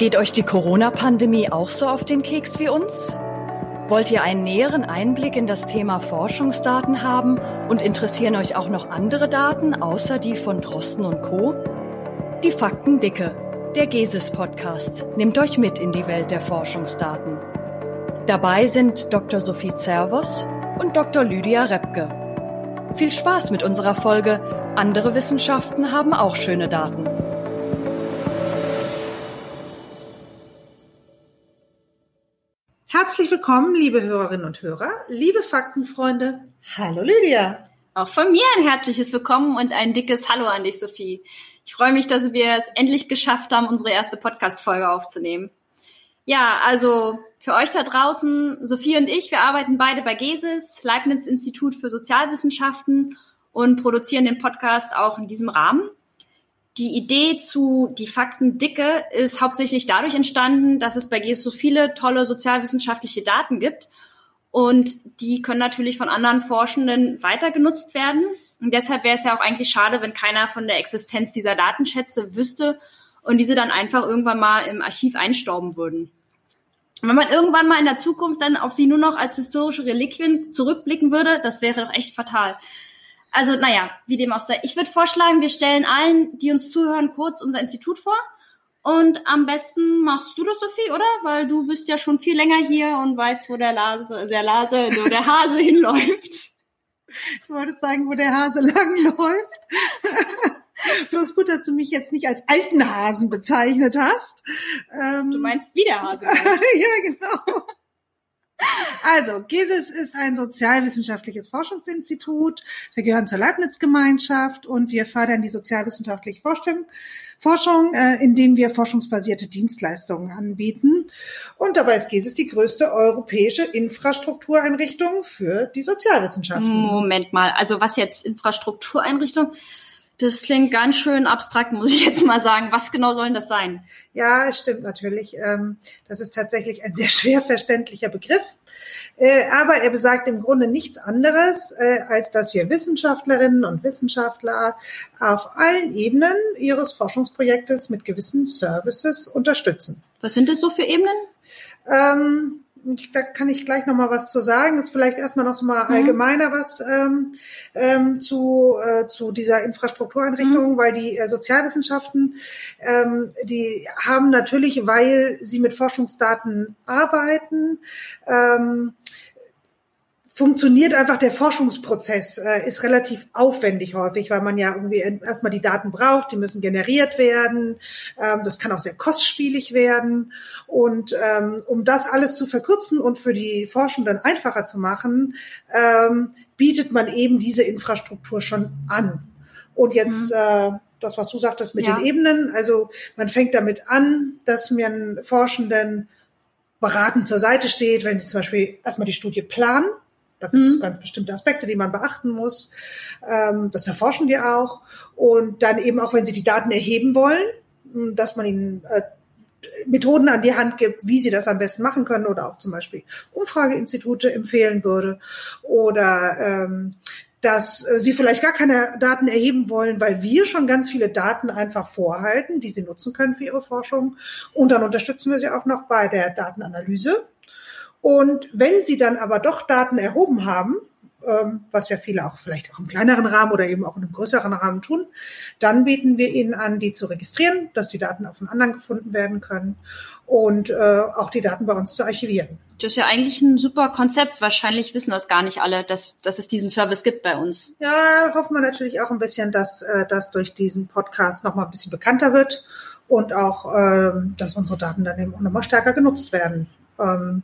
Geht euch die Corona-Pandemie auch so auf den Keks wie uns? Wollt ihr einen näheren Einblick in das Thema Forschungsdaten haben und interessieren euch auch noch andere Daten außer die von Drosten und Co? Die Faktendicke, der GESIS-Podcast, nimmt euch mit in die Welt der Forschungsdaten. Dabei sind Dr. Sophie Zervos und Dr. Lydia Repke. Viel Spaß mit unserer Folge Andere Wissenschaften haben auch schöne Daten. Herzlich willkommen, liebe Hörerinnen und Hörer, liebe Faktenfreunde. Hallo Lydia. Auch von mir ein herzliches Willkommen und ein dickes Hallo an dich, Sophie. Ich freue mich, dass wir es endlich geschafft haben, unsere erste Podcast-Folge aufzunehmen. Ja, also für euch da draußen, Sophie und ich, wir arbeiten beide bei GESIS, Leibniz Institut für Sozialwissenschaften und produzieren den Podcast auch in diesem Rahmen. Die Idee zu die Fakten dicke ist hauptsächlich dadurch entstanden, dass es bei GES so viele tolle sozialwissenschaftliche Daten gibt und die können natürlich von anderen Forschenden weiter genutzt werden. Und deshalb wäre es ja auch eigentlich schade, wenn keiner von der Existenz dieser Datenschätze wüsste und diese dann einfach irgendwann mal im Archiv einstauben würden. wenn man irgendwann mal in der Zukunft dann auf sie nur noch als historische Reliquien zurückblicken würde, das wäre doch echt fatal. Also, naja, wie dem auch sei. Ich würde vorschlagen, wir stellen allen, die uns zuhören, kurz unser Institut vor. Und am besten machst du das, Sophie, oder? Weil du bist ja schon viel länger hier und weißt, wo der Lase, der Lase, wo der Hase hinläuft. Ich wollte sagen, wo der Hase lang läuft. Bloß gut, dass du mich jetzt nicht als alten Hasen bezeichnet hast. Ähm, du meinst wie der Hase. ja, genau. Also, GESIS ist ein sozialwissenschaftliches Forschungsinstitut. Wir gehören zur Leibniz-Gemeinschaft und wir fördern die sozialwissenschaftliche Forschung, Forschung äh, indem wir forschungsbasierte Dienstleistungen anbieten. Und dabei ist GESIS die größte europäische Infrastruktureinrichtung für die Sozialwissenschaften. Moment mal, also was jetzt Infrastruktureinrichtung? Das klingt ganz schön abstrakt, muss ich jetzt mal sagen. Was genau soll denn das sein? Ja, es stimmt natürlich. Ähm, das ist tatsächlich ein sehr schwer verständlicher Begriff. Äh, aber er besagt im Grunde nichts anderes, äh, als dass wir Wissenschaftlerinnen und Wissenschaftler auf allen Ebenen ihres Forschungsprojektes mit gewissen Services unterstützen. Was sind das so für Ebenen? Ähm, ich, da kann ich gleich noch mal was zu sagen. Das ist vielleicht erstmal noch mal mhm. allgemeiner was ähm, ähm, zu, äh, zu dieser Infrastruktureinrichtung, mhm. weil die äh, Sozialwissenschaften, ähm, die haben natürlich, weil sie mit Forschungsdaten arbeiten, ähm, funktioniert einfach der Forschungsprozess, äh, ist relativ aufwendig häufig, weil man ja irgendwie erstmal die Daten braucht, die müssen generiert werden, ähm, das kann auch sehr kostspielig werden. Und ähm, um das alles zu verkürzen und für die Forschenden einfacher zu machen, ähm, bietet man eben diese Infrastruktur schon an. Und jetzt mhm. äh, das, was du sagtest mit ja. den Ebenen, also man fängt damit an, dass man Forschenden beratend zur Seite steht, wenn sie zum Beispiel erstmal die Studie planen da gibt es mhm. ganz bestimmte Aspekte, die man beachten muss. Ähm, das erforschen wir auch. Und dann eben auch, wenn Sie die Daten erheben wollen, dass man ihnen äh, Methoden an die Hand gibt, wie sie das am besten machen können oder auch zum Beispiel Umfrageinstitute empfehlen würde oder ähm, dass äh, sie vielleicht gar keine Daten erheben wollen, weil wir schon ganz viele Daten einfach vorhalten, die sie nutzen können für ihre Forschung. Und dann unterstützen wir sie auch noch bei der Datenanalyse. Und wenn sie dann aber doch Daten erhoben haben, ähm, was ja viele auch vielleicht auch im kleineren Rahmen oder eben auch in einem größeren Rahmen tun, dann bieten wir ihnen an, die zu registrieren, dass die Daten auch von anderen gefunden werden können und äh, auch die Daten bei uns zu archivieren. Das ist ja eigentlich ein super Konzept. Wahrscheinlich wissen das gar nicht alle, dass, dass es diesen Service gibt bei uns. Ja, hoffen wir natürlich auch ein bisschen, dass äh, das durch diesen Podcast nochmal ein bisschen bekannter wird und auch, äh, dass unsere Daten dann eben auch nochmal stärker genutzt werden. Ähm,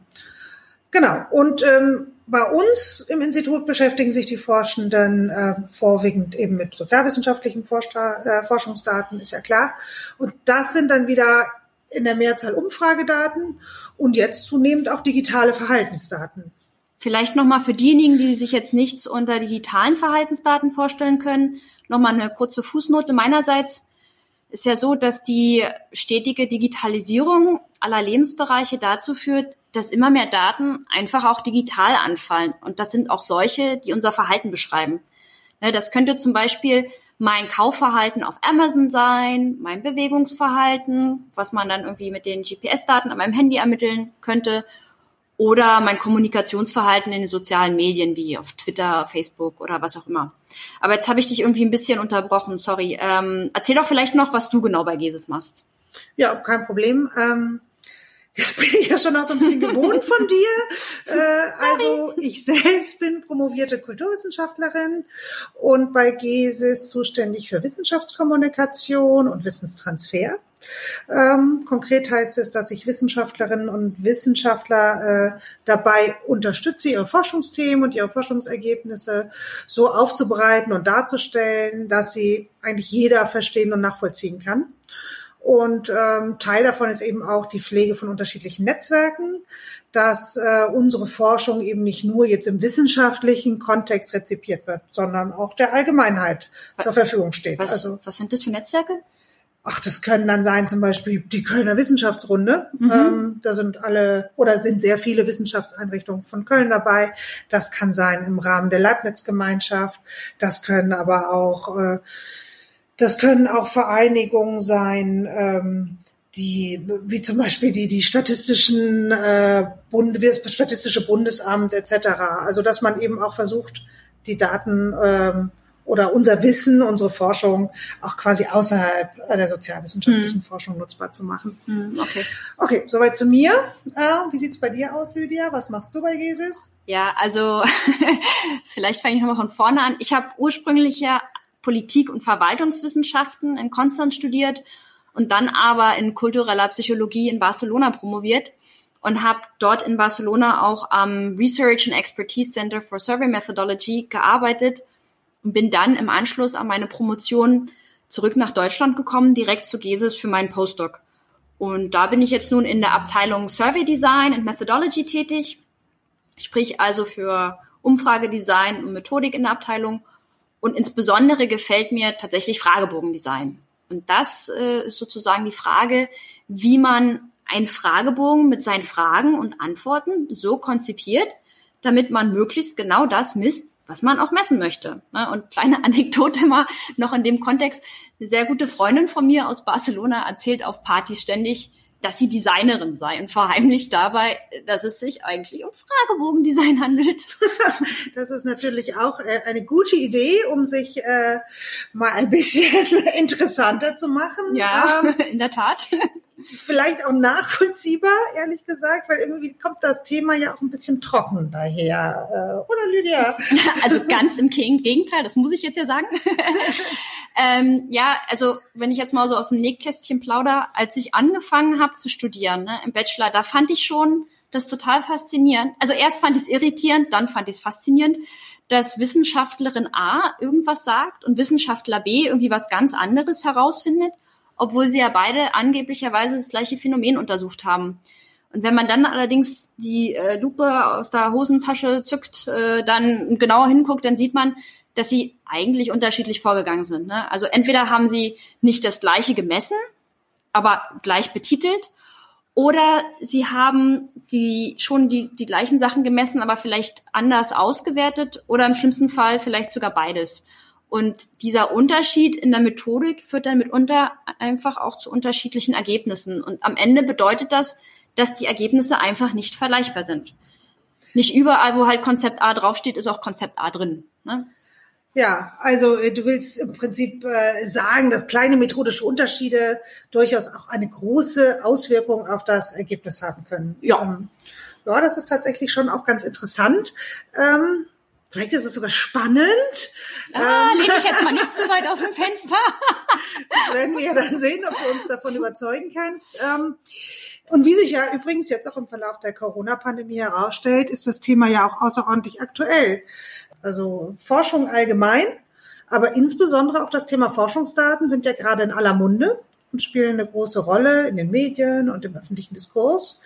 Genau. Und ähm, bei uns im Institut beschäftigen sich die Forschenden äh, vorwiegend eben mit sozialwissenschaftlichen Forscher, äh, Forschungsdaten, ist ja klar. Und das sind dann wieder in der Mehrzahl Umfragedaten und jetzt zunehmend auch digitale Verhaltensdaten. Vielleicht nochmal für diejenigen, die sich jetzt nichts unter digitalen Verhaltensdaten vorstellen können, nochmal eine kurze Fußnote meinerseits. Ist ja so, dass die stetige Digitalisierung aller Lebensbereiche dazu führt, dass immer mehr Daten einfach auch digital anfallen. Und das sind auch solche, die unser Verhalten beschreiben. Ne, das könnte zum Beispiel mein Kaufverhalten auf Amazon sein, mein Bewegungsverhalten, was man dann irgendwie mit den GPS-Daten an meinem Handy ermitteln könnte, oder mein Kommunikationsverhalten in den sozialen Medien wie auf Twitter, Facebook oder was auch immer. Aber jetzt habe ich dich irgendwie ein bisschen unterbrochen, sorry. Ähm, erzähl doch vielleicht noch, was du genau bei Jesus machst. Ja, kein Problem. Ähm, das bin ich ja schon auch so ein bisschen gewohnt von dir. Äh, also ich selbst bin promovierte Kulturwissenschaftlerin und bei GESIS zuständig für Wissenschaftskommunikation und Wissenstransfer. Ähm, konkret heißt es, dass ich Wissenschaftlerinnen und Wissenschaftler äh, dabei unterstütze, ihre Forschungsthemen und ihre Forschungsergebnisse so aufzubereiten und darzustellen, dass sie eigentlich jeder verstehen und nachvollziehen kann. Und ähm, Teil davon ist eben auch die Pflege von unterschiedlichen Netzwerken, dass äh, unsere Forschung eben nicht nur jetzt im wissenschaftlichen Kontext rezipiert wird, sondern auch der Allgemeinheit was, zur Verfügung steht. Was, also, was sind das für Netzwerke? Ach, das können dann sein zum Beispiel die Kölner Wissenschaftsrunde. Mhm. Ähm, da sind alle oder sind sehr viele Wissenschaftseinrichtungen von Köln dabei. Das kann sein im Rahmen der Leibniz-Gemeinschaft. Das können aber auch äh, das können auch Vereinigungen sein, ähm, die, wie zum Beispiel die, die statistischen äh, Bund, das statistische Bundesamt etc. Also dass man eben auch versucht, die Daten ähm, oder unser Wissen, unsere Forschung auch quasi außerhalb der sozialwissenschaftlichen hm. Forschung nutzbar zu machen. Hm, okay. Okay, soweit zu mir. Äh, wie sieht's bei dir aus, Lydia? Was machst du bei GESIS? Ja, also vielleicht fange ich nochmal von vorne an. Ich habe ursprünglich ja Politik- und Verwaltungswissenschaften in Konstanz studiert und dann aber in kultureller Psychologie in Barcelona promoviert und habe dort in Barcelona auch am Research and Expertise Center for Survey Methodology gearbeitet und bin dann im Anschluss an meine Promotion zurück nach Deutschland gekommen, direkt zu GESIS für meinen Postdoc. Und da bin ich jetzt nun in der Abteilung Survey Design and Methodology tätig, sprich also für Umfragedesign und Methodik in der Abteilung und insbesondere gefällt mir tatsächlich Fragebogendesign. Und das äh, ist sozusagen die Frage, wie man einen Fragebogen mit seinen Fragen und Antworten so konzipiert, damit man möglichst genau das misst, was man auch messen möchte. Ne? Und kleine Anekdote mal noch in dem Kontext. Eine sehr gute Freundin von mir aus Barcelona erzählt auf Partys ständig, dass sie Designerin sei und verheimlicht dabei, dass es sich eigentlich um Fragebogendesign handelt. Das ist natürlich auch äh, eine gute Idee, um sich äh, mal ein bisschen interessanter zu machen. Ja, ähm, in der Tat. Vielleicht auch nachvollziehbar, ehrlich gesagt, weil irgendwie kommt das Thema ja auch ein bisschen trocken daher. Äh, oder Lydia? Also ganz im Gegenteil, das muss ich jetzt ja sagen. Ähm, ja, also wenn ich jetzt mal so aus dem Nähkästchen plauder, als ich angefangen habe zu studieren ne, im Bachelor, da fand ich schon das total faszinierend. Also erst fand ich es irritierend, dann fand ich es faszinierend, dass Wissenschaftlerin A irgendwas sagt und Wissenschaftler B irgendwie was ganz anderes herausfindet, obwohl sie ja beide angeblicherweise das gleiche Phänomen untersucht haben. Und wenn man dann allerdings die äh, Lupe aus der Hosentasche zückt, äh, dann genauer hinguckt, dann sieht man, dass sie eigentlich unterschiedlich vorgegangen sind. Ne? Also entweder haben sie nicht das gleiche gemessen, aber gleich betitelt, oder sie haben die schon die, die gleichen Sachen gemessen, aber vielleicht anders ausgewertet oder im schlimmsten Fall vielleicht sogar beides. Und dieser Unterschied in der Methodik führt dann mitunter einfach auch zu unterschiedlichen Ergebnissen. Und am Ende bedeutet das, dass die Ergebnisse einfach nicht vergleichbar sind. Nicht überall, wo halt Konzept A draufsteht, ist auch Konzept A drin. Ne? Ja, also äh, du willst im Prinzip äh, sagen, dass kleine methodische Unterschiede durchaus auch eine große Auswirkung auf das Ergebnis haben können. Ja. Ähm, ja, das ist tatsächlich schon auch ganz interessant. Ähm, vielleicht ist es sogar spannend. Ah, ähm, lehne ich jetzt mal nicht zu weit aus dem Fenster. werden wir dann sehen, ob du uns davon überzeugen kannst. Ähm, und wie sich ja übrigens jetzt auch im Verlauf der Corona-Pandemie herausstellt, ist das Thema ja auch außerordentlich aktuell. Also Forschung allgemein, aber insbesondere auch das Thema Forschungsdaten sind ja gerade in aller Munde und spielen eine große Rolle in den Medien und im öffentlichen Diskurs.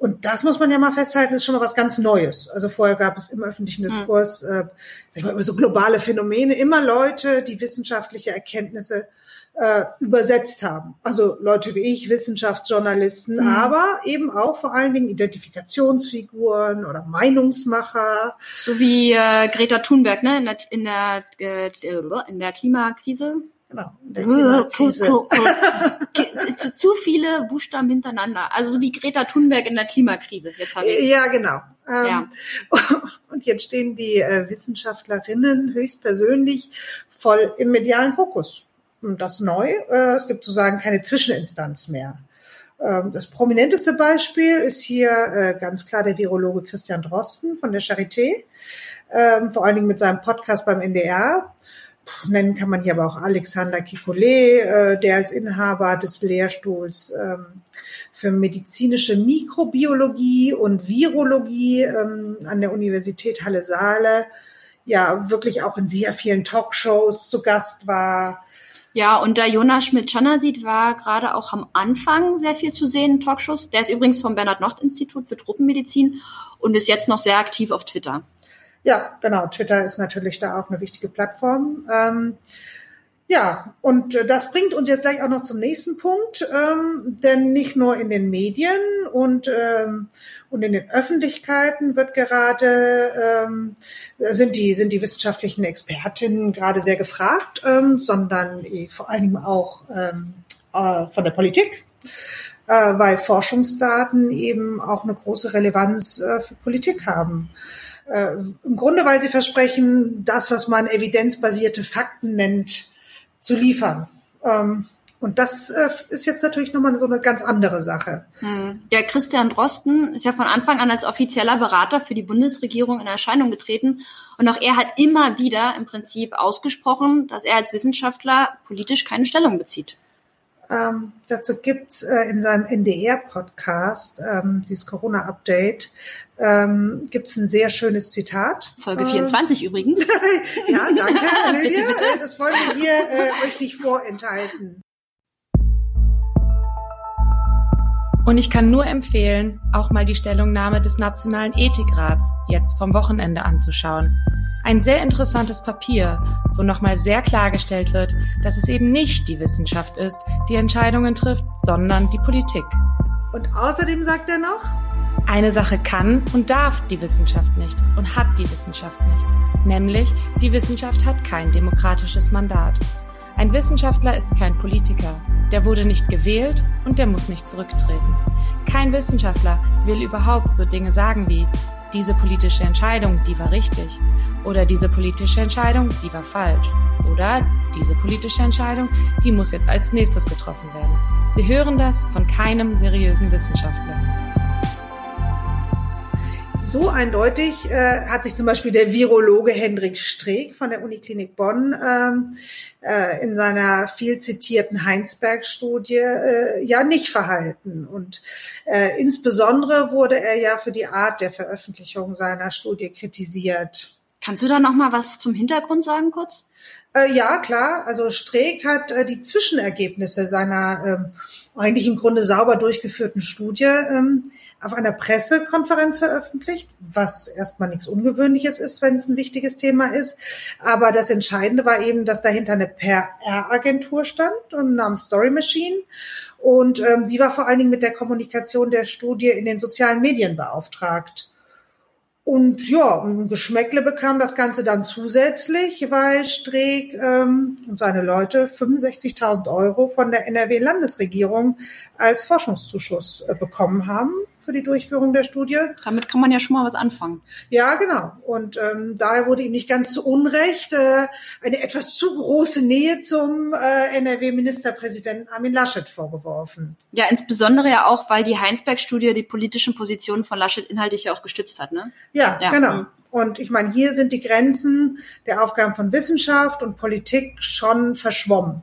Und das muss man ja mal festhalten, ist schon mal was ganz Neues. Also vorher gab es im öffentlichen hm. Diskurs, äh, sag ich mal, über so globale Phänomene immer Leute, die wissenschaftliche Erkenntnisse äh, übersetzt haben. Also Leute wie ich, Wissenschaftsjournalisten, mhm. aber eben auch vor allen Dingen Identifikationsfiguren oder Meinungsmacher. So wie äh, Greta Thunberg, ne, in der, in der, äh, in der Klimakrise. Genau. zu, zu viele Buchstaben hintereinander. Also so wie Greta Thunberg in der Klimakrise. Jetzt habe ich Ja, genau. Ähm, ja. Und jetzt stehen die äh, Wissenschaftlerinnen höchstpersönlich voll im medialen Fokus das neu. Äh, es gibt sozusagen keine Zwischeninstanz mehr. Ähm, das prominenteste Beispiel ist hier äh, ganz klar der Virologe Christian Drosten von der Charité, ähm, vor allen Dingen mit seinem Podcast beim NDR. Nennen kann man hier aber auch Alexander Kikolet, äh, der als Inhaber des Lehrstuhls ähm, für medizinische Mikrobiologie und Virologie an der Universität Halle-Saale ja wirklich auch in sehr vielen Talkshows zu Gast war ja, und der Jonas Schmidt-Schanasit war gerade auch am Anfang sehr viel zu sehen in Talkshows. Der ist übrigens vom Bernhard-Nocht-Institut für Truppenmedizin und ist jetzt noch sehr aktiv auf Twitter. Ja, genau. Twitter ist natürlich da auch eine wichtige Plattform. Ähm, ja, und äh, das bringt uns jetzt gleich auch noch zum nächsten Punkt, ähm, denn nicht nur in den Medien und, ähm, und in den Öffentlichkeiten wird gerade ähm, sind die sind die wissenschaftlichen Expertinnen gerade sehr gefragt, ähm, sondern vor allen Dingen auch ähm, äh, von der Politik, äh, weil Forschungsdaten eben auch eine große Relevanz äh, für Politik haben. Äh, Im Grunde, weil sie versprechen, das, was man evidenzbasierte Fakten nennt, zu liefern. Ähm, und das äh, ist jetzt natürlich nochmal so eine ganz andere Sache. Hm. Ja, Christian Drosten ist ja von Anfang an als offizieller Berater für die Bundesregierung in Erscheinung getreten. Und auch er hat immer wieder im Prinzip ausgesprochen, dass er als Wissenschaftler politisch keine Stellung bezieht. Ähm, dazu gibt's äh, in seinem NDR-Podcast, ähm, dieses Corona-Update, ähm, gibt ein sehr schönes Zitat. Folge 24 äh, übrigens. ja, danke, bitte, bitte. Das wollen wir hier äh, euch nicht vorenthalten. Und ich kann nur empfehlen, auch mal die Stellungnahme des Nationalen Ethikrats jetzt vom Wochenende anzuschauen. Ein sehr interessantes Papier, wo nochmal sehr klargestellt wird, dass es eben nicht die Wissenschaft ist, die Entscheidungen trifft, sondern die Politik. Und außerdem sagt er noch, eine Sache kann und darf die Wissenschaft nicht und hat die Wissenschaft nicht. Nämlich, die Wissenschaft hat kein demokratisches Mandat. Ein Wissenschaftler ist kein Politiker. Der wurde nicht gewählt und der muss nicht zurücktreten. Kein Wissenschaftler will überhaupt so Dinge sagen wie, diese politische Entscheidung, die war richtig. Oder diese politische Entscheidung, die war falsch. Oder diese politische Entscheidung, die muss jetzt als nächstes getroffen werden. Sie hören das von keinem seriösen Wissenschaftler. So eindeutig äh, hat sich zum Beispiel der Virologe Hendrik Streeck von der Uniklinik Bonn ähm, äh, in seiner viel zitierten Heinsberg-Studie äh, ja nicht verhalten. Und äh, insbesondere wurde er ja für die Art der Veröffentlichung seiner Studie kritisiert. Kannst du da noch mal was zum Hintergrund sagen kurz? Äh, ja, klar. Also Streeck hat äh, die Zwischenergebnisse seiner ähm, eigentlich im Grunde sauber durchgeführten Studie ähm, auf einer Pressekonferenz veröffentlicht, was erstmal nichts Ungewöhnliches ist, wenn es ein wichtiges Thema ist. Aber das Entscheidende war eben, dass dahinter eine PR-Agentur stand und namens Story Machine. Und ähm, die war vor allen Dingen mit der Kommunikation der Studie in den sozialen Medien beauftragt. Und ja, Geschmäckle bekam das Ganze dann zusätzlich, weil Streeck ähm, und seine Leute 65.000 Euro von der NRW-Landesregierung als Forschungszuschuss äh, bekommen haben für die Durchführung der Studie. Damit kann man ja schon mal was anfangen. Ja, genau. Und ähm, daher wurde ihm nicht ganz zu Unrecht äh, eine etwas zu große Nähe zum äh, NRW-Ministerpräsidenten Armin Laschet vorgeworfen. Ja, insbesondere ja auch, weil die Heinsberg-Studie die politischen Positionen von Laschet inhaltlich ja auch gestützt hat, ne? Ja, ja. genau. Mhm. Und ich meine, hier sind die Grenzen der Aufgaben von Wissenschaft und Politik schon verschwommen.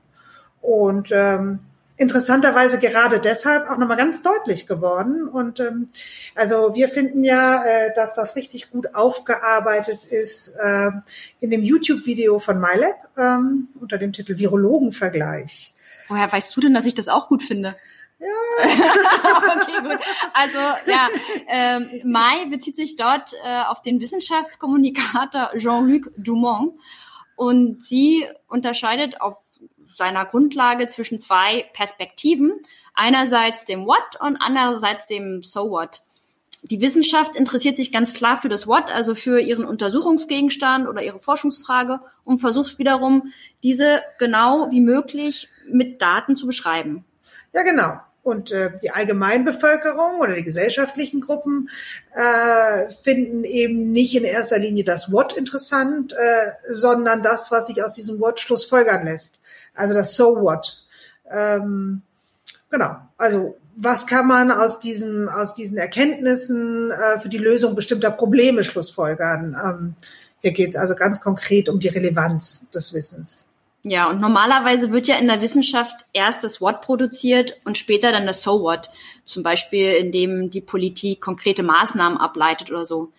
Und ähm, interessanterweise gerade deshalb auch nochmal ganz deutlich geworden. Und ähm, also wir finden ja, äh, dass das richtig gut aufgearbeitet ist äh, in dem YouTube-Video von MyLab ähm, unter dem Titel Virologenvergleich. Woher weißt du denn, dass ich das auch gut finde? Ja. okay, gut. Also ja, ähm, Mai bezieht sich dort äh, auf den Wissenschaftskommunikator Jean-Luc Dumont und sie unterscheidet auf seiner Grundlage zwischen zwei Perspektiven. Einerseits dem What und andererseits dem So What. Die Wissenschaft interessiert sich ganz klar für das What, also für ihren Untersuchungsgegenstand oder ihre Forschungsfrage und versucht wiederum, diese genau wie möglich mit Daten zu beschreiben. Ja, genau. Und äh, die Allgemeinbevölkerung oder die gesellschaftlichen Gruppen äh, finden eben nicht in erster Linie das What interessant, äh, sondern das, was sich aus diesem What schlussfolgern lässt. Also das So What. Ähm, genau. Also was kann man aus diesem aus diesen Erkenntnissen äh, für die Lösung bestimmter Probleme schlussfolgern? Ähm, hier geht also ganz konkret um die Relevanz des Wissens. Ja, und normalerweise wird ja in der Wissenschaft erst das What produziert und später dann das So What. Zum Beispiel, indem die Politik konkrete Maßnahmen ableitet oder so.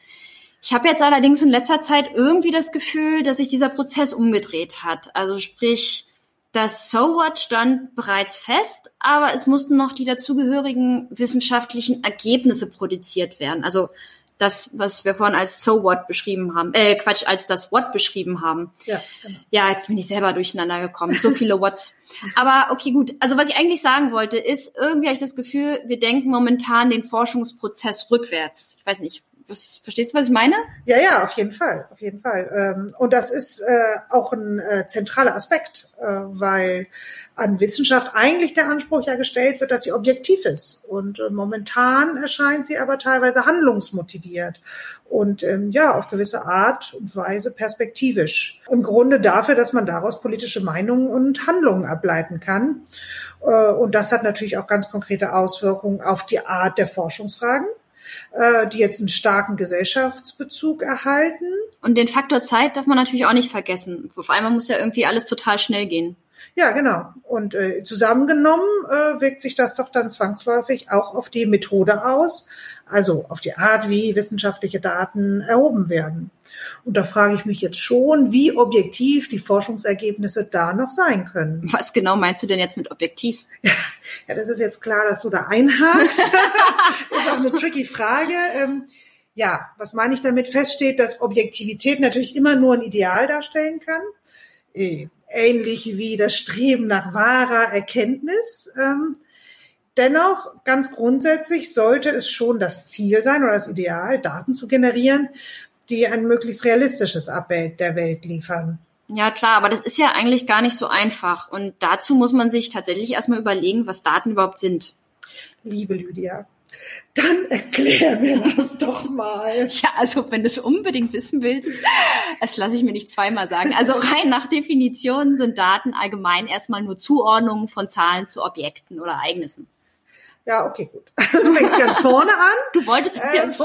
Ich habe jetzt allerdings in letzter Zeit irgendwie das Gefühl, dass sich dieser Prozess umgedreht hat. Also sprich, das So What stand bereits fest, aber es mussten noch die dazugehörigen wissenschaftlichen Ergebnisse produziert werden. Also das, was wir vorhin als So What beschrieben haben, äh, Quatsch, als das What beschrieben haben. Ja, genau. ja jetzt bin ich selber durcheinander gekommen. So viele Whats. Aber okay, gut. Also was ich eigentlich sagen wollte, ist, irgendwie habe ich das Gefühl, wir denken momentan den Forschungsprozess rückwärts. Ich weiß nicht, was, verstehst du, was ich meine? Ja, ja, auf jeden Fall, auf jeden Fall. Ähm, und das ist äh, auch ein äh, zentraler Aspekt, äh, weil an Wissenschaft eigentlich der Anspruch ja gestellt wird, dass sie objektiv ist. Und momentan erscheint sie aber teilweise handlungsmotiviert und ähm, ja, auf gewisse Art und Weise perspektivisch. Im Grunde dafür, dass man daraus politische Meinungen und Handlungen ableiten kann. und das hat natürlich auch ganz konkrete Auswirkungen auf die Art der Forschungsfragen äh, die jetzt einen starken Gesellschaftsbezug erhalten. Und den Faktor Zeit darf man natürlich auch nicht vergessen. Auf einmal muss ja irgendwie alles total schnell gehen. Ja, genau. Und äh, zusammengenommen äh, wirkt sich das doch dann zwangsläufig auch auf die Methode aus, also auf die Art, wie wissenschaftliche Daten erhoben werden. Und da frage ich mich jetzt schon, wie objektiv die Forschungsergebnisse da noch sein können. Was genau meinst du denn jetzt mit objektiv? Ja, das ist jetzt klar, dass du da einhakst. das ist auch eine tricky Frage. Ähm, ja, was meine ich damit? Feststeht, dass Objektivität natürlich immer nur ein Ideal darstellen kann. Äh, ähnlich wie das Streben nach wahrer Erkenntnis. Ähm, dennoch, ganz grundsätzlich sollte es schon das Ziel sein oder das Ideal, Daten zu generieren, die ein möglichst realistisches Abbild der Welt liefern. Ja, klar, aber das ist ja eigentlich gar nicht so einfach. Und dazu muss man sich tatsächlich erstmal überlegen, was Daten überhaupt sind. Liebe Lydia, dann erklär mir das doch mal. Ja, also wenn du es unbedingt wissen willst, das lasse ich mir nicht zweimal sagen. Also rein nach Definition sind Daten allgemein erstmal nur Zuordnungen von Zahlen zu Objekten oder Ereignissen. Ja, okay, gut. Du fängst ganz vorne an. Du wolltest es ja ähm, so.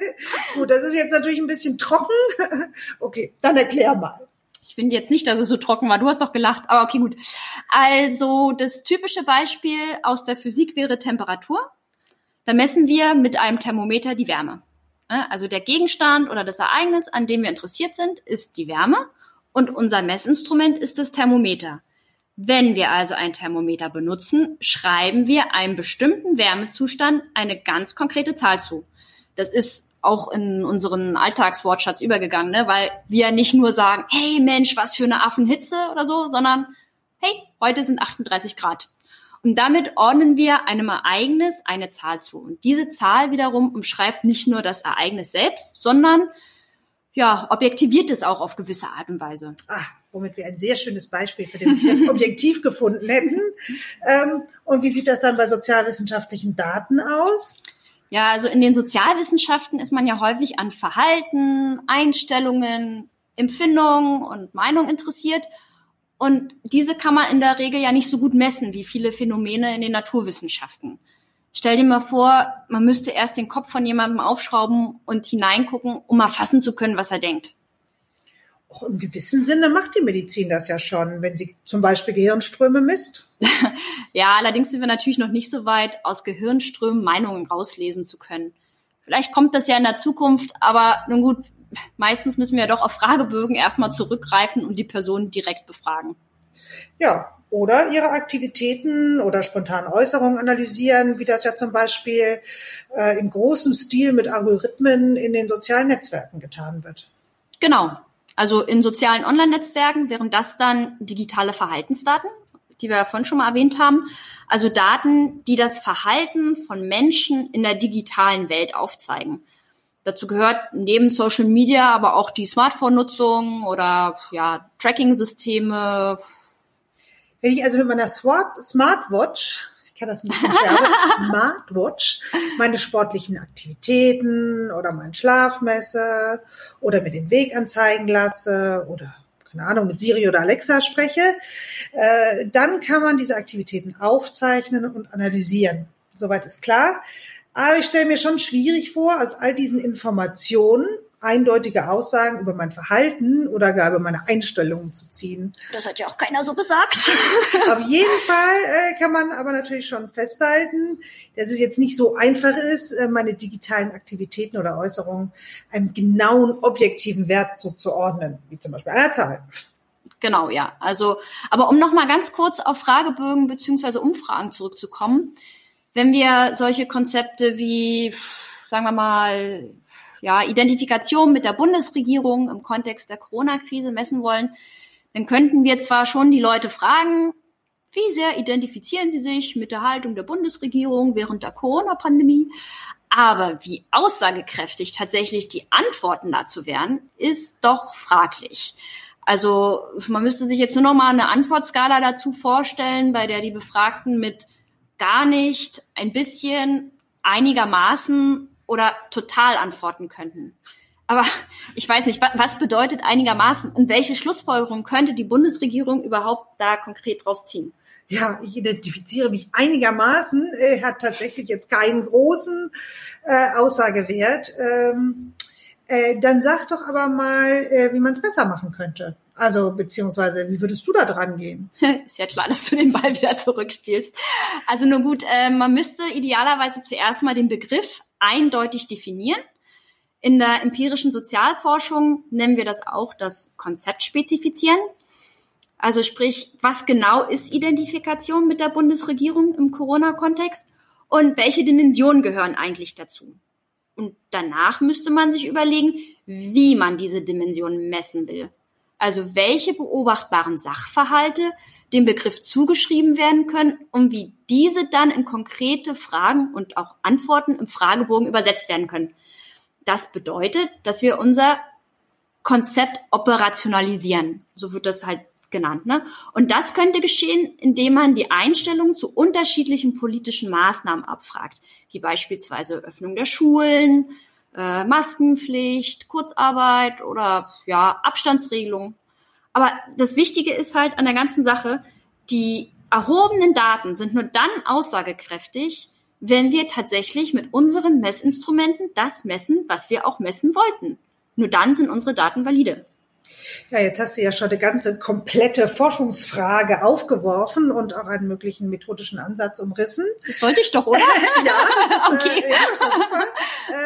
gut, das ist jetzt natürlich ein bisschen trocken. Okay, dann erklär mal. Ich finde jetzt nicht, dass es so trocken war. Du hast doch gelacht, aber okay, gut. Also das typische Beispiel aus der Physik wäre Temperatur. Da messen wir mit einem Thermometer die Wärme. Also der Gegenstand oder das Ereignis, an dem wir interessiert sind, ist die Wärme und unser Messinstrument ist das Thermometer. Wenn wir also ein Thermometer benutzen, schreiben wir einem bestimmten Wärmezustand eine ganz konkrete Zahl zu. Das ist auch in unseren Alltagswortschatz übergegangen, ne? weil wir nicht nur sagen, hey Mensch, was für eine Affenhitze oder so, sondern hey, heute sind 38 Grad. Und damit ordnen wir einem Ereignis eine Zahl zu. Und diese Zahl wiederum umschreibt nicht nur das Ereignis selbst, sondern ja, objektiviert es auch auf gewisse Art und Weise. Ah, womit wir ein sehr schönes Beispiel für den Objektiv gefunden hätten. Ähm, und wie sieht das dann bei sozialwissenschaftlichen Daten aus? Ja, also in den Sozialwissenschaften ist man ja häufig an Verhalten, Einstellungen, Empfindungen und Meinungen interessiert. Und diese kann man in der Regel ja nicht so gut messen wie viele Phänomene in den Naturwissenschaften. Stell dir mal vor, man müsste erst den Kopf von jemandem aufschrauben und hineingucken, um erfassen zu können, was er denkt. Auch im gewissen Sinne macht die Medizin das ja schon, wenn sie zum Beispiel Gehirnströme misst. ja, allerdings sind wir natürlich noch nicht so weit, aus Gehirnströmen Meinungen rauslesen zu können. Vielleicht kommt das ja in der Zukunft, aber nun gut, meistens müssen wir ja doch auf Fragebögen erstmal zurückgreifen und die Person direkt befragen. Ja, oder ihre Aktivitäten oder spontanen Äußerungen analysieren, wie das ja zum Beispiel äh, in großem Stil mit Algorithmen in den sozialen Netzwerken getan wird. Genau. Also in sozialen Online-Netzwerken wären das dann digitale Verhaltensdaten, die wir ja vorhin schon mal erwähnt haben. Also Daten, die das Verhalten von Menschen in der digitalen Welt aufzeigen. Dazu gehört neben Social Media aber auch die Smartphone-Nutzung oder ja, Tracking-Systeme, wenn ich also mit meiner Smartwatch, ich kann das ein bisschen schwer, Smartwatch, meine sportlichen Aktivitäten oder meinen Schlaf messe oder mir den Weg anzeigen lasse oder keine Ahnung, mit Siri oder Alexa spreche, äh, dann kann man diese Aktivitäten aufzeichnen und analysieren. Soweit ist klar. Aber ich stelle mir schon schwierig vor, aus all diesen Informationen eindeutige Aussagen über mein Verhalten oder gar über meine Einstellungen zu ziehen. Das hat ja auch keiner so gesagt. Auf jeden Fall äh, kann man aber natürlich schon festhalten, dass es jetzt nicht so einfach ist, äh, meine digitalen Aktivitäten oder Äußerungen einem genauen objektiven Wert zuzuordnen, wie zum Beispiel einer Zahl. Genau, ja. Also, aber um noch mal ganz kurz auf Fragebögen beziehungsweise Umfragen zurückzukommen, wenn wir solche Konzepte wie, sagen wir mal, ja, Identifikation mit der Bundesregierung im Kontext der Corona-Krise messen wollen, dann könnten wir zwar schon die Leute fragen, wie sehr identifizieren sie sich mit der Haltung der Bundesregierung während der Corona-Pandemie, aber wie aussagekräftig tatsächlich die Antworten dazu wären, ist doch fraglich. Also man müsste sich jetzt nur noch mal eine Antwortskala dazu vorstellen, bei der die Befragten mit gar nicht, ein bisschen, einigermaßen oder total antworten könnten. Aber ich weiß nicht, was bedeutet einigermaßen und welche Schlussfolgerung könnte die Bundesregierung überhaupt da konkret draus ziehen? Ja, ich identifiziere mich einigermaßen, äh, hat tatsächlich jetzt keinen großen äh, Aussagewert. Ähm, äh, dann sag doch aber mal, äh, wie man es besser machen könnte. Also beziehungsweise, wie würdest du da dran gehen? Ist ja klar, dass du den Ball wieder zurückspielst. Also nur gut, äh, man müsste idealerweise zuerst mal den Begriff eindeutig definieren. In der empirischen Sozialforschung nennen wir das auch das Konzept spezifizieren. Also sprich, was genau ist Identifikation mit der Bundesregierung im Corona-Kontext und welche Dimensionen gehören eigentlich dazu? Und danach müsste man sich überlegen, wie man diese Dimensionen messen will. Also welche beobachtbaren Sachverhalte dem Begriff zugeschrieben werden können und wie diese dann in konkrete Fragen und auch Antworten im Fragebogen übersetzt werden können. Das bedeutet, dass wir unser Konzept operationalisieren. So wird das halt genannt. Ne? Und das könnte geschehen, indem man die Einstellung zu unterschiedlichen politischen Maßnahmen abfragt, wie beispielsweise Öffnung der Schulen, äh, Maskenpflicht, Kurzarbeit oder ja Abstandsregelung. Aber das Wichtige ist halt an der ganzen Sache, die erhobenen Daten sind nur dann aussagekräftig, wenn wir tatsächlich mit unseren Messinstrumenten das messen, was wir auch messen wollten. Nur dann sind unsere Daten valide. Ja, jetzt hast du ja schon eine ganze komplette Forschungsfrage aufgeworfen und auch einen möglichen methodischen Ansatz umrissen. Das sollte ich doch, oder? ja, das ist, äh, okay. äh, ja, das war super.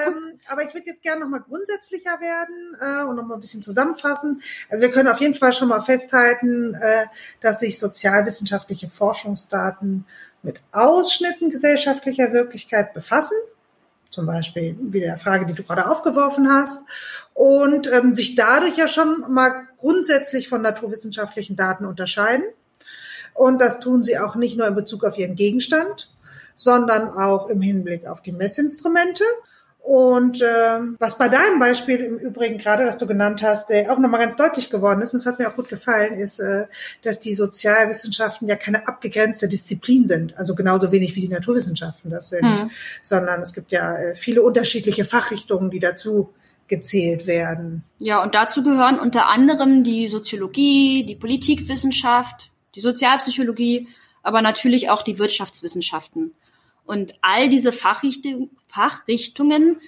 Ähm, aber ich würde jetzt gerne noch mal grundsätzlicher werden äh, und noch mal ein bisschen zusammenfassen. Also wir können auf jeden Fall schon mal festhalten, äh, dass sich sozialwissenschaftliche Forschungsdaten mit Ausschnitten gesellschaftlicher Wirklichkeit befassen zum Beispiel wie der Frage, die du gerade aufgeworfen hast, und ähm, sich dadurch ja schon mal grundsätzlich von naturwissenschaftlichen Daten unterscheiden. Und das tun sie auch nicht nur in Bezug auf ihren Gegenstand, sondern auch im Hinblick auf die Messinstrumente und äh, was bei deinem Beispiel im Übrigen gerade, das du genannt hast, äh, auch nochmal ganz deutlich geworden ist, und es hat mir auch gut gefallen, ist, äh, dass die Sozialwissenschaften ja keine abgegrenzte Disziplin sind, also genauso wenig wie die Naturwissenschaften das sind, mhm. sondern es gibt ja äh, viele unterschiedliche Fachrichtungen, die dazu gezählt werden. Ja, und dazu gehören unter anderem die Soziologie, die Politikwissenschaft, die Sozialpsychologie, aber natürlich auch die Wirtschaftswissenschaften. Und all diese Fachrichtung, Fachrichtungen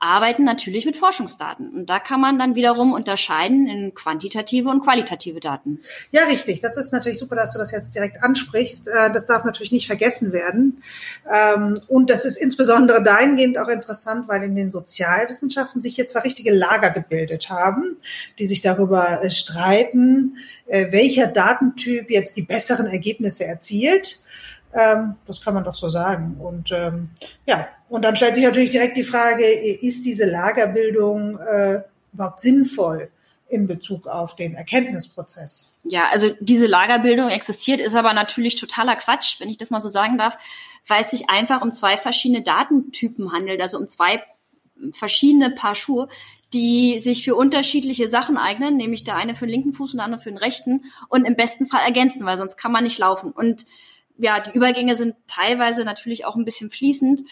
arbeiten natürlich mit Forschungsdaten. Und da kann man dann wiederum unterscheiden in quantitative und qualitative Daten. Ja, richtig. Das ist natürlich super, dass du das jetzt direkt ansprichst. Äh, das darf natürlich nicht vergessen werden. Ähm, und das ist insbesondere dahingehend auch interessant, weil in den Sozialwissenschaften sich jetzt zwar richtige Lager gebildet haben, die sich darüber äh, streiten, äh, welcher Datentyp jetzt die besseren Ergebnisse erzielt. Ähm, das kann man doch so sagen. Und ähm, ja, und dann stellt sich natürlich direkt die Frage, ist diese Lagerbildung äh, überhaupt sinnvoll? in Bezug auf den Erkenntnisprozess. Ja, also diese Lagerbildung existiert, ist aber natürlich totaler Quatsch, wenn ich das mal so sagen darf, weil es sich einfach um zwei verschiedene Datentypen handelt, also um zwei verschiedene Paar Schuhe, die sich für unterschiedliche Sachen eignen, nämlich der eine für den linken Fuß und der andere für den rechten und im besten Fall ergänzen, weil sonst kann man nicht laufen. Und ja, die Übergänge sind teilweise natürlich auch ein bisschen fließend.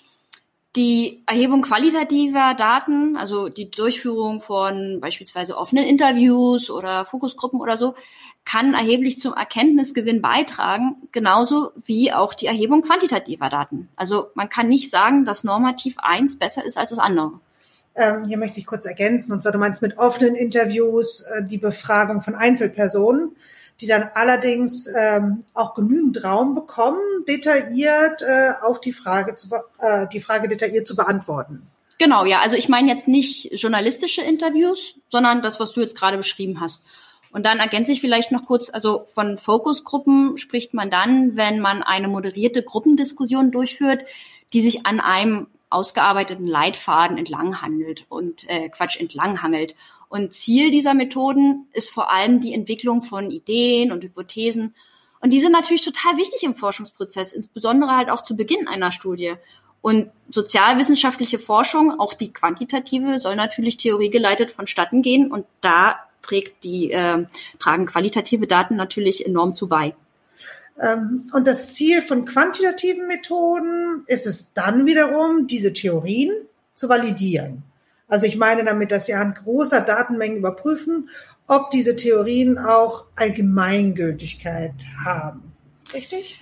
Die Erhebung qualitativer Daten, also die Durchführung von beispielsweise offenen Interviews oder Fokusgruppen oder so, kann erheblich zum Erkenntnisgewinn beitragen, genauso wie auch die Erhebung quantitativer Daten. Also man kann nicht sagen, dass normativ eins besser ist als das andere. Ähm, hier möchte ich kurz ergänzen, und zwar du meinst mit offenen Interviews äh, die Befragung von Einzelpersonen die dann allerdings ähm, auch genügend Raum bekommen, detailliert äh, auf die Frage zu äh, die Frage detailliert zu beantworten. Genau, ja. Also ich meine jetzt nicht journalistische Interviews, sondern das, was du jetzt gerade beschrieben hast. Und dann ergänze ich vielleicht noch kurz, also von Fokusgruppen spricht man dann, wenn man eine moderierte Gruppendiskussion durchführt, die sich an einem ausgearbeiteten Leitfaden entlang handelt und äh, Quatsch entlanghangelt. Und Ziel dieser Methoden ist vor allem die Entwicklung von Ideen und Hypothesen. Und die sind natürlich total wichtig im Forschungsprozess, insbesondere halt auch zu Beginn einer Studie. Und sozialwissenschaftliche Forschung, auch die quantitative, soll natürlich theoriegeleitet vonstatten gehen. Und da trägt die, äh, tragen qualitative Daten natürlich enorm zu bei. Ähm, und das Ziel von quantitativen Methoden ist es dann wiederum, diese Theorien zu validieren. Also ich meine damit, dass sie an großer Datenmengen überprüfen, ob diese Theorien auch Allgemeingültigkeit haben. Richtig?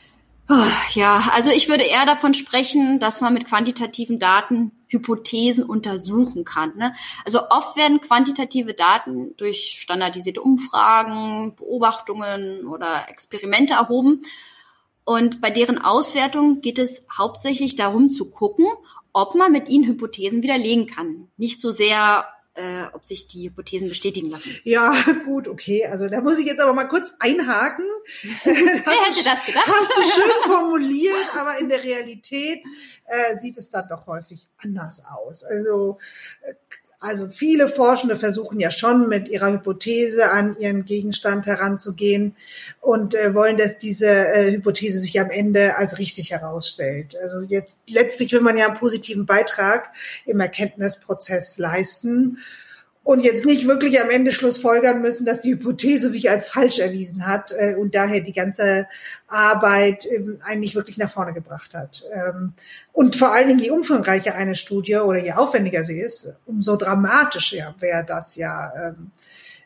Oh, ja, also ich würde eher davon sprechen, dass man mit quantitativen Daten Hypothesen untersuchen kann. Ne? Also oft werden quantitative Daten durch standardisierte Umfragen, Beobachtungen oder Experimente erhoben. Und bei deren Auswertung geht es hauptsächlich darum zu gucken, ob man mit ihnen Hypothesen widerlegen kann. Nicht so sehr, äh, ob sich die Hypothesen bestätigen lassen. Ja, gut, okay. Also da muss ich jetzt aber mal kurz einhaken. Wer hätte das gedacht? Hast du schön formuliert, aber in der Realität äh, sieht es dann doch häufig anders aus. Also äh, also viele Forschende versuchen ja schon mit ihrer Hypothese an ihren Gegenstand heranzugehen und äh, wollen, dass diese äh, Hypothese sich am Ende als richtig herausstellt. Also jetzt letztlich will man ja einen positiven Beitrag im Erkenntnisprozess leisten und jetzt nicht wirklich am Ende schlussfolgern müssen, dass die Hypothese sich als falsch erwiesen hat äh, und daher die ganze Arbeit ähm, eigentlich wirklich nach vorne gebracht hat. Ähm, und vor allen Dingen, je umfangreicher eine Studie oder je aufwendiger sie ist, umso dramatischer wäre das ja. Ähm,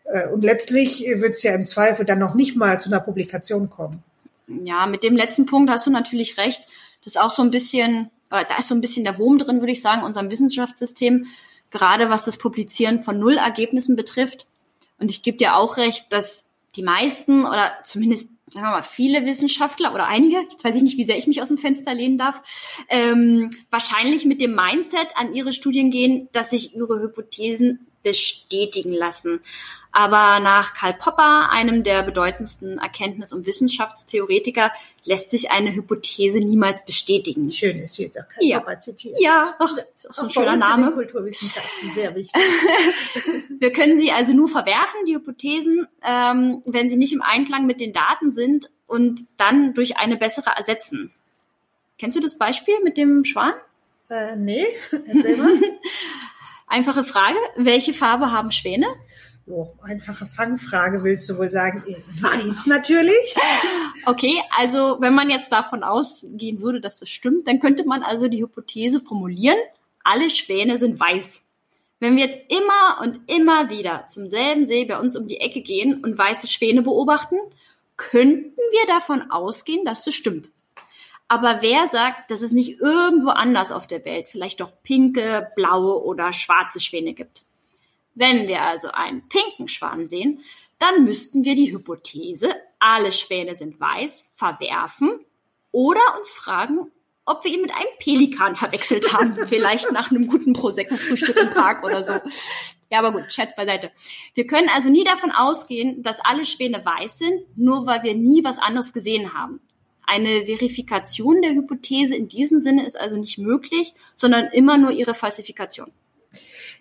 äh, und letztlich wird es ja im Zweifel dann noch nicht mal zu einer Publikation kommen. Ja, mit dem letzten Punkt hast du natürlich recht. Das ist auch so ein bisschen, da ist so ein bisschen der Wurm drin, würde ich sagen, unserem Wissenschaftssystem gerade was das Publizieren von Nullergebnissen betrifft. Und ich gebe dir auch recht, dass die meisten oder zumindest sagen wir mal, viele Wissenschaftler oder einige, jetzt weiß ich nicht, wie sehr ich mich aus dem Fenster lehnen darf, ähm, wahrscheinlich mit dem Mindset an ihre Studien gehen, dass sich ihre Hypothesen bestätigen lassen. Aber nach Karl Popper, einem der bedeutendsten Erkenntnis- und Wissenschaftstheoretiker, lässt sich eine Hypothese niemals bestätigen. Schön, es wird auch Karl ja. Popper zitiert. Ja, Ach, ist auch so ein schöner Name. Kulturwissenschaften sehr wichtig. Wir können sie also nur verwerfen, die Hypothesen, ähm, wenn sie nicht im Einklang mit den Daten sind und dann durch eine bessere ersetzen. Kennst du das Beispiel mit dem Schwan? Äh, nee, erzähl mal. Einfache Frage, welche Farbe haben Schwäne? Oh, einfache Fangfrage willst du wohl sagen? Weiß natürlich. Okay, also wenn man jetzt davon ausgehen würde, dass das stimmt, dann könnte man also die Hypothese formulieren, alle Schwäne sind weiß. Wenn wir jetzt immer und immer wieder zum selben See bei uns um die Ecke gehen und weiße Schwäne beobachten, könnten wir davon ausgehen, dass das stimmt. Aber wer sagt, dass es nicht irgendwo anders auf der Welt vielleicht doch pinke, blaue oder schwarze Schwäne gibt? Wenn wir also einen pinken Schwan sehen, dann müssten wir die Hypothese, alle Schwäne sind weiß, verwerfen oder uns fragen, ob wir ihn mit einem Pelikan verwechselt haben, vielleicht nach einem guten Prosecco-Frühstück im Park oder so. Ja, aber gut, Scherz beiseite. Wir können also nie davon ausgehen, dass alle Schwäne weiß sind, nur weil wir nie was anderes gesehen haben. Eine Verifikation der Hypothese in diesem Sinne ist also nicht möglich, sondern immer nur ihre Falsifikation.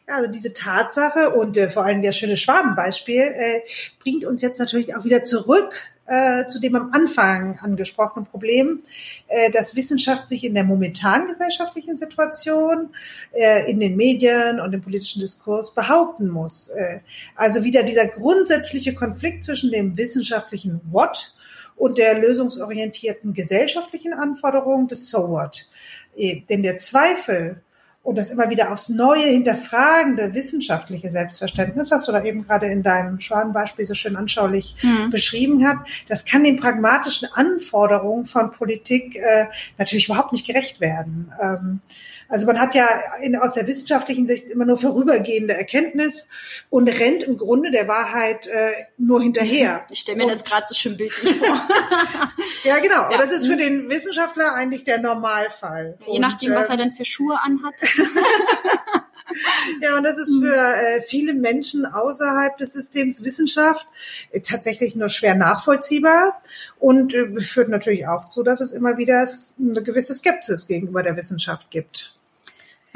Also diese Tatsache und äh, vor allem der schöne Schwabenbeispiel äh, bringt uns jetzt natürlich auch wieder zurück äh, zu dem am Anfang angesprochenen Problem, äh, dass Wissenschaft sich in der momentanen gesellschaftlichen Situation, äh, in den Medien und im politischen Diskurs behaupten muss. Äh, also wieder dieser grundsätzliche Konflikt zwischen dem wissenschaftlichen What und der lösungsorientierten gesellschaftlichen Anforderung des So What. Äh, denn der Zweifel und das immer wieder aufs neue hinterfragende wissenschaftliche Selbstverständnis, das du da eben gerade in deinem Schwanenbeispiel so schön anschaulich mhm. beschrieben hast, das kann den pragmatischen Anforderungen von Politik äh, natürlich überhaupt nicht gerecht werden. Ähm, also man hat ja in, aus der wissenschaftlichen Sicht immer nur vorübergehende Erkenntnis und rennt im Grunde der Wahrheit äh, nur hinterher. Ich stelle mir und, das gerade so schön bildlich vor. ja, genau. Ja. Und das ist für den Wissenschaftler eigentlich der Normalfall. Je und, nachdem, was er äh, denn für Schuhe anhat. ja, und das ist für äh, viele Menschen außerhalb des Systems Wissenschaft äh, tatsächlich nur schwer nachvollziehbar und äh, führt natürlich auch zu, dass es immer wieder eine gewisse Skepsis gegenüber der Wissenschaft gibt.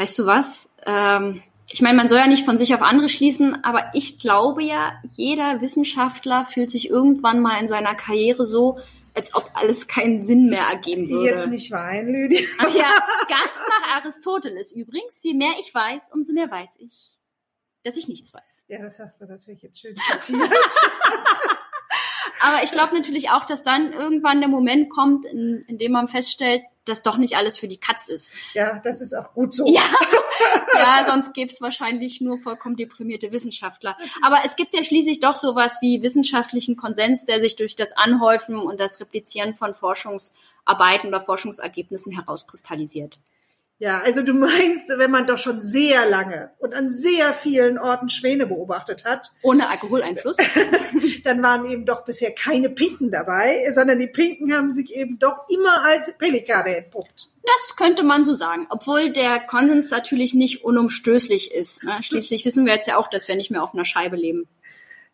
Weißt du was? Ähm, ich meine, man soll ja nicht von sich auf andere schließen, aber ich glaube ja, jeder Wissenschaftler fühlt sich irgendwann mal in seiner Karriere so, als ob alles keinen Sinn mehr ergeben würde. Jetzt nicht weinen, Lydia. Ach ja, ganz nach Aristoteles übrigens. Je mehr ich weiß, umso mehr weiß ich, dass ich nichts weiß. Ja, das hast du natürlich jetzt schön zitiert. Aber ich glaube natürlich auch, dass dann irgendwann der Moment kommt, in, in dem man feststellt, dass doch nicht alles für die Katz ist. Ja, das ist auch gut so. Ja, ja sonst gäbe es wahrscheinlich nur vollkommen deprimierte Wissenschaftler. Aber es gibt ja schließlich doch sowas wie wissenschaftlichen Konsens, der sich durch das Anhäufen und das Replizieren von Forschungsarbeiten oder Forschungsergebnissen herauskristallisiert. Ja, also du meinst, wenn man doch schon sehr lange und an sehr vielen Orten Schwäne beobachtet hat. Ohne Alkoholeinfluss. dann waren eben doch bisher keine Pinken dabei, sondern die Pinken haben sich eben doch immer als Pelikane entpuppt. Das könnte man so sagen, obwohl der Konsens natürlich nicht unumstößlich ist. Ne? Schließlich wissen wir jetzt ja auch, dass wir nicht mehr auf einer Scheibe leben.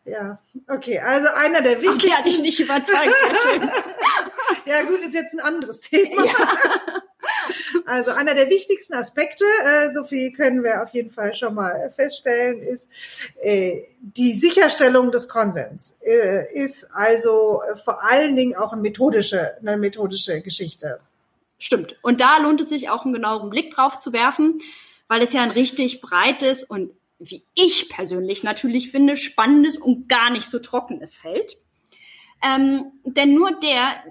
Ja, okay, also einer der wichtigsten. Okay, hat dich nicht überzeugt, ja, gut, ist jetzt ein anderes Thema. Ja. Also einer der wichtigsten Aspekte, äh, so viel können wir auf jeden Fall schon mal feststellen, ist äh, die Sicherstellung des Konsens. Äh, ist also äh, vor allen Dingen auch eine methodische, eine methodische Geschichte. Stimmt. Und da lohnt es sich auch einen genaueren Blick drauf zu werfen, weil es ja ein richtig breites und wie ich persönlich natürlich finde, spannendes und gar nicht so trockenes Feld. Ähm, denn nur der,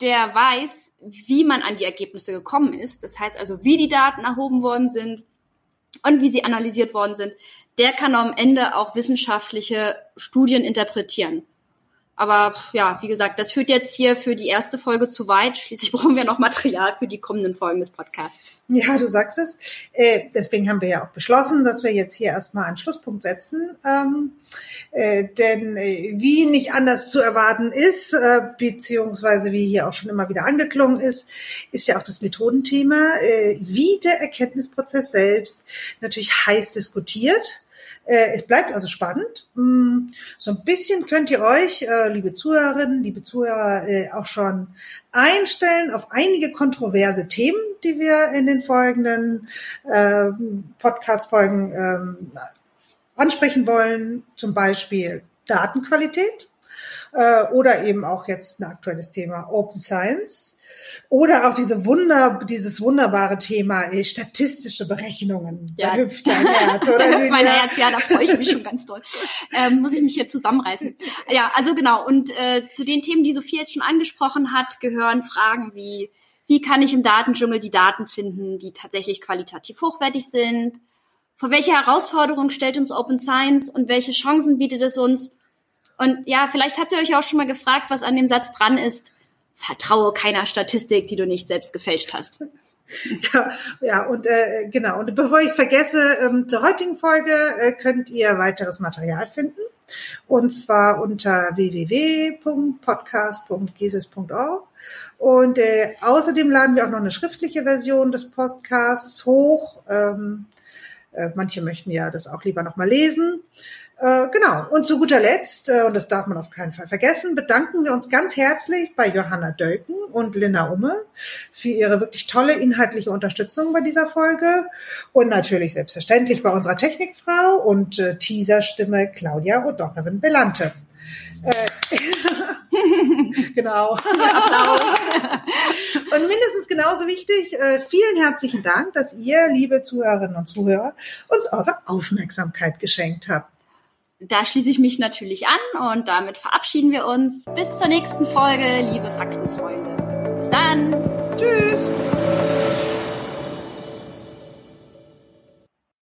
der weiß, wie man an die Ergebnisse gekommen ist, das heißt also, wie die Daten erhoben worden sind und wie sie analysiert worden sind, der kann am Ende auch wissenschaftliche Studien interpretieren. Aber ja, wie gesagt, das führt jetzt hier für die erste Folge zu weit. Schließlich brauchen wir noch Material für die kommenden Folgen des Podcasts. Ja, du sagst es. Äh, deswegen haben wir ja auch beschlossen, dass wir jetzt hier erstmal einen Schlusspunkt setzen. Ähm, äh, denn äh, wie nicht anders zu erwarten ist, äh, beziehungsweise wie hier auch schon immer wieder angeklungen ist, ist ja auch das Methodenthema, wie der Erkenntnisprozess selbst natürlich heiß diskutiert es bleibt also spannend. Mm, so ein bisschen könnt ihr euch, liebe Zuhörerinnen, liebe Zuhörer, auch schon einstellen auf einige kontroverse Themen, die wir in den folgenden Podcast-Folgen ähm, ansprechen wollen. Zum Beispiel Datenqualität oder eben auch jetzt ein aktuelles Thema Open Science. Oder auch diese Wunder, dieses wunderbare Thema äh, statistische Berechnungen. Ja. Da hüpft dein Herz, oder? mein Herz, ja, da freue ich mich schon ganz doll. Ähm, muss ich mich hier zusammenreißen. Ja, also genau. Und äh, zu den Themen, die Sophie jetzt schon angesprochen hat, gehören Fragen wie, wie kann ich im Datendschungel die Daten finden, die tatsächlich qualitativ hochwertig sind? Vor welche Herausforderungen stellt uns Open Science und welche Chancen bietet es uns? Und ja, vielleicht habt ihr euch auch schon mal gefragt, was an dem Satz dran ist vertraue keiner Statistik, die du nicht selbst gefälscht hast. Ja, ja, und äh, genau. Und bevor ich es vergesse, ähm, zur heutigen Folge äh, könnt ihr weiteres Material finden. Und zwar unter www.podcast.gesis.org. Und äh, außerdem laden wir auch noch eine schriftliche Version des Podcasts hoch. Ähm, äh, manche möchten ja das auch lieber nochmal lesen. Äh, genau. Und zu guter Letzt, äh, und das darf man auf keinen Fall vergessen, bedanken wir uns ganz herzlich bei Johanna Dölken und Linda Umme für ihre wirklich tolle inhaltliche Unterstützung bei dieser Folge und natürlich selbstverständlich bei unserer Technikfrau und äh, Teaserstimme Claudia O'Donovan Belante. Äh, genau. Und mindestens genauso wichtig, äh, vielen herzlichen Dank, dass ihr, liebe Zuhörerinnen und Zuhörer, uns eure Aufmerksamkeit geschenkt habt. Da schließe ich mich natürlich an und damit verabschieden wir uns. Bis zur nächsten Folge, liebe Faktenfreunde. Bis dann. Tschüss.